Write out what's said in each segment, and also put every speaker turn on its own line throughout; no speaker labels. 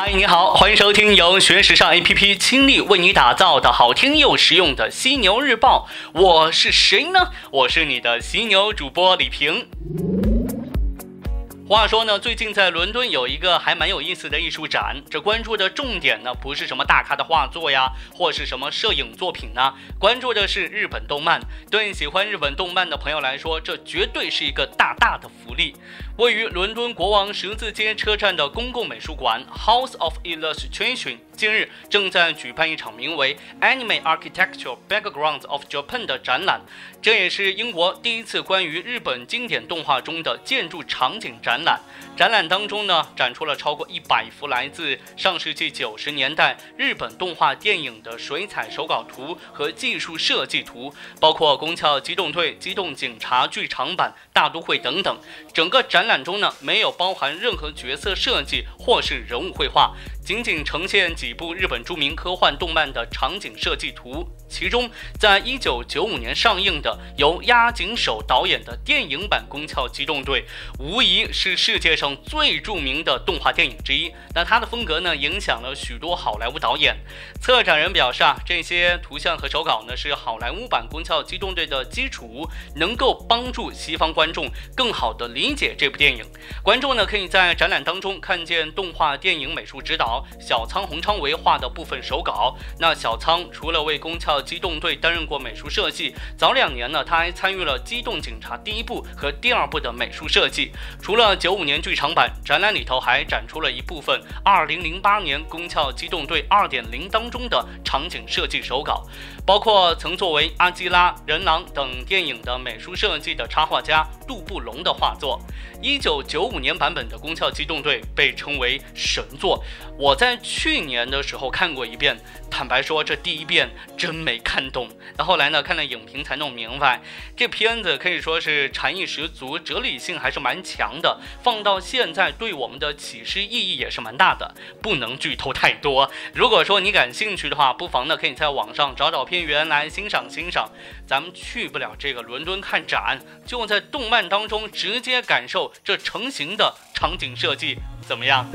嗨，你好，欢迎收听由学时尚 APP 倾力为你打造的好听又实用的犀牛日报。我是谁呢？我是你的犀牛主播李平。话说呢，最近在伦敦有一个还蛮有意思的艺术展，这关注的重点呢不是什么大咖的画作呀，或是什么摄影作品呢，关注的是日本动漫。对喜欢日本动漫的朋友来说，这绝对是一个大大的福利。位于伦敦国王十字街车站的公共美术馆 House of Illustration。近日正在举办一场名为《Anime Architectural Backgrounds of Japan》的展览，这也是英国第一次关于日本经典动画中的建筑场景展展览。展览当中呢，展出了超过一百幅来自上世纪九十年代日本动画电影的水彩手稿图和技术设计图，包括《宫壳机动队》《机动警察》剧场版、《大都会》等等。整个展览中呢，没有包含任何角色设计或是人物绘画。仅仅呈现几部日本著名科幻动漫的场景设计图。其中，在一九九五年上映的由押井守导演的电影版《宫壳机动队》，无疑是世界上最著名的动画电影之一。那它的风格呢，影响了许多好莱坞导演。策展人表示啊，这些图像和手稿呢，是好莱坞版《宫壳机动队》的基础，能够帮助西方观众更好地理解这部电影。观众呢，可以在展览当中看见动画电影美术指导小仓宏昌为画的部分手稿。那小仓除了为《宫壳机动队担任过美术设计，早两年呢，他还参与了《机动警察》第一部和第二部的美术设计。除了九五年剧场版，展览里头还展出了一部分二零零八年《宫壳机动队二点零》当中的场景设计手稿，包括曾作为《阿基拉》《人狼》等电影的美术设计的插画家杜布隆的画作。一九九五年版本的《宫壳机动队》被称为神作，我在去年的时候看过一遍，坦白说，这第一遍真没看懂。那后来呢，看了影评才弄明白，这片子可以说是禅意十足，哲理性还是蛮强的。放到现在，对我们的启示意义也是蛮大的。不能剧透太多。如果说你感兴趣的话，不妨呢可以在网上找找片源来欣赏欣赏。咱们去不了这个伦敦看展，就在动漫当中直接感受。这成型的场景设计怎么样？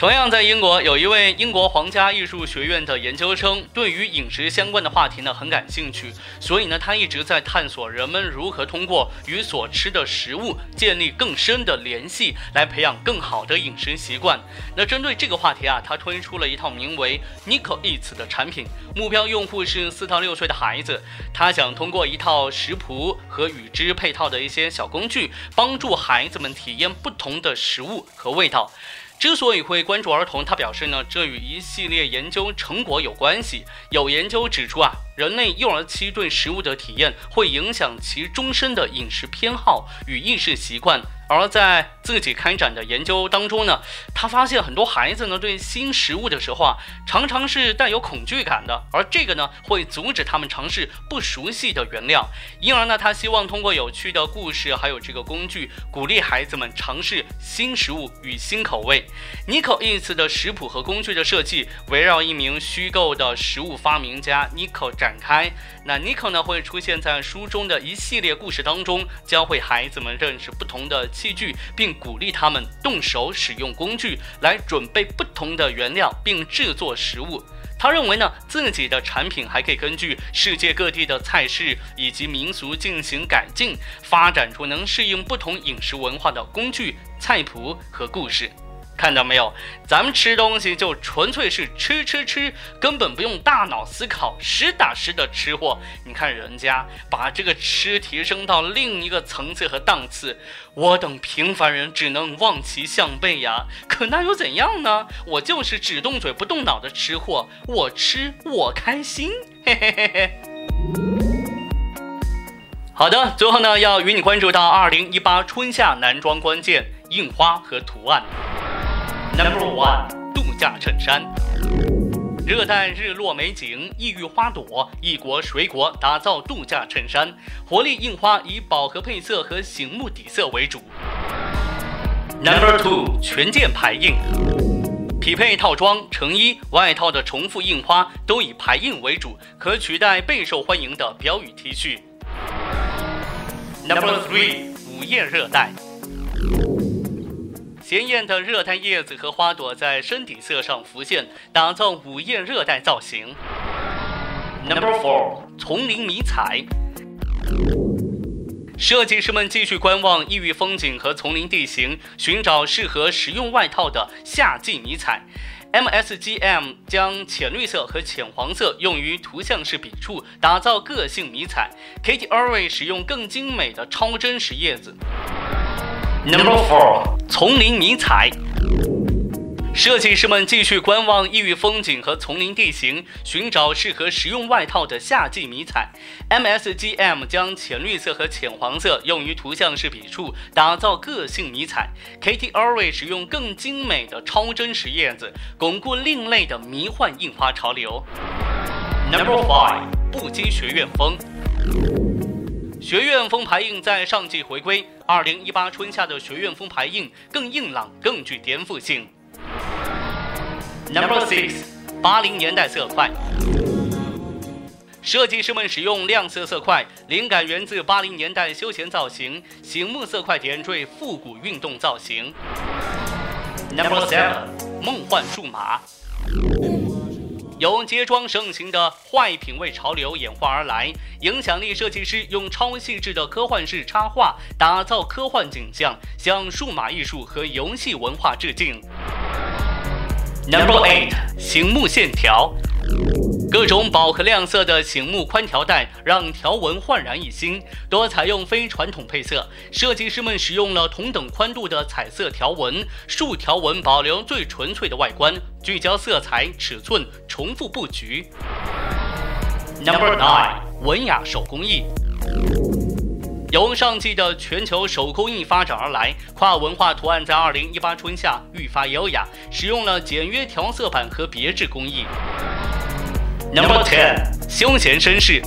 同样在英国，有一位英国皇家艺术学院的研究生，对于饮食相关的话题呢很感兴趣，所以呢他一直在探索人们如何通过与所吃的食物建立更深的联系，来培养更好的饮食习惯。那针对这个话题啊，他推出了一套名为 Nico Eats 的产品，目标用户是四到六岁的孩子。他想通过一套食谱和与之配套的一些小工具，帮助孩子们体验不同的食物和味道。之所以会关注儿童，他表示呢，这与一系列研究成果有关系。有研究指出啊，人类幼儿期对食物的体验会影响其终身的饮食偏好与意识习惯。而在自己开展的研究当中呢，他发现很多孩子呢对新食物的时候啊，常常是带有恐惧感的，而这个呢会阻止他们尝试不熟悉的原料。因而呢，他希望通过有趣的故事还有这个工具，鼓励孩子们尝试新食物与新口味。Nico Eats 的食谱和工具的设计围绕一名虚构的食物发明家 Nico 展展开。那 Nico 呢会出现在书中的一系列故事当中，教会孩子们认识不同的。器具，并鼓励他们动手使用工具来准备不同的原料，并制作食物。他认为呢，自己的产品还可以根据世界各地的菜式以及民俗进行改进，发展出能适应不同饮食文化的工具、菜谱和故事。看到没有？咱们吃东西就纯粹是吃吃吃，根本不用大脑思考，实打实的吃货。你看人家把这个吃提升到另一个层次和档次，我等平凡人只能望其项背呀。可那又怎样呢？我就是只动嘴不动脑的吃货，我吃我开心。嘿嘿嘿嘿。好的，最后呢，要与你关注到二零一八春夏男装关键印花和图案。Number one，度假衬衫，热带日落美景，异域花朵，异国水果，打造度假衬衫，活力印花以饱和配色和醒目底色为主。Number two，全件排印，匹配套装成衣外套的重复印花都以排印为主，可取代备受欢迎的标语 T 恤。Number three，午夜热带。鲜艳的热带叶子和花朵在深底色上浮现，打造午夜热带造型。Number four，丛林迷彩。设计师们继续观望异域风景和丛林地形，寻找适合实用外套的夏季迷彩。MSGM 将浅绿色和浅黄色用于图像式笔触，打造个性迷彩。Katy Erway 使用更精美的超真实叶子。Number four，丛林迷彩。设计师们继续观望异域风景和丛林地形，寻找适合实用外套的夏季迷彩。MSGM 将浅绿色和浅黄色用于图像式笔触，打造个性迷彩。Katy Erway 使用更精美的超真实叶子，巩固另类的迷幻印花潮流。Number five，不羁学院风。学院风排印在上季回归，二零一八春夏的学院风排印更硬朗，更具颠覆性。Number six，八零年代色块。设计师们使用亮色色块，灵感源自八零年代休闲造型，醒目色块点缀复古运动造型。Number seven，梦幻数码。由街装盛行的坏品味潮流演化而来，影响力设计师用超细致的科幻式插画打造科幻景象，向数码艺术和游戏文化致敬。Number eight，醒目线条，各种饱和亮色的醒目宽条带让条纹焕然一新，多采用非传统配色，设计师们使用了同等宽度的彩色条纹，竖条纹保留最纯粹的外观，聚焦色彩、尺寸，重复布局。Number nine，文雅手工艺。由上季的全球手工艺发展而来，跨文化图案在二零一八春夏愈发优雅，使用了简约调色板和别致工艺。Number ten，休闲绅士，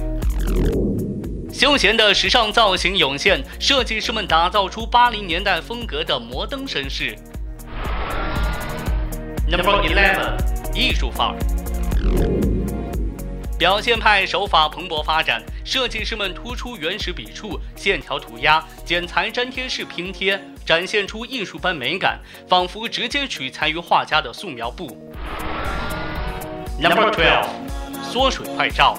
休闲的时尚造型涌现，设计师们打造出八零年代风格的摩登绅士。Number eleven，艺术范儿。表现派手法蓬勃发展，设计师们突出原始笔触、线条涂鸦、剪裁粘贴式拼贴，展现出艺术般美感，仿佛直接取材于画家的素描布。Number twelve，缩水快照，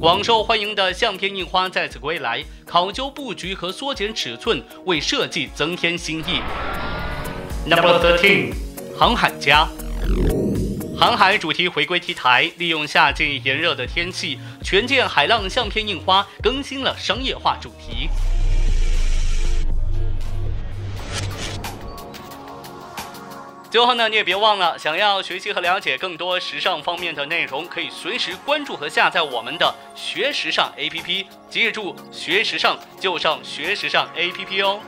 广受欢迎的相片印花再次归来，考究布局和缩减尺寸，为设计增添新意。Number thirteen，航海家。航海主题回归 T 台，利用夏季炎热的天气，全舰海浪相片印花更新了商业化主题。最后呢，你也别忘了，想要学习和了解更多时尚方面的内容，可以随时关注和下载我们的学时尚 APP。记住，学时尚就上学时尚 APP 哦。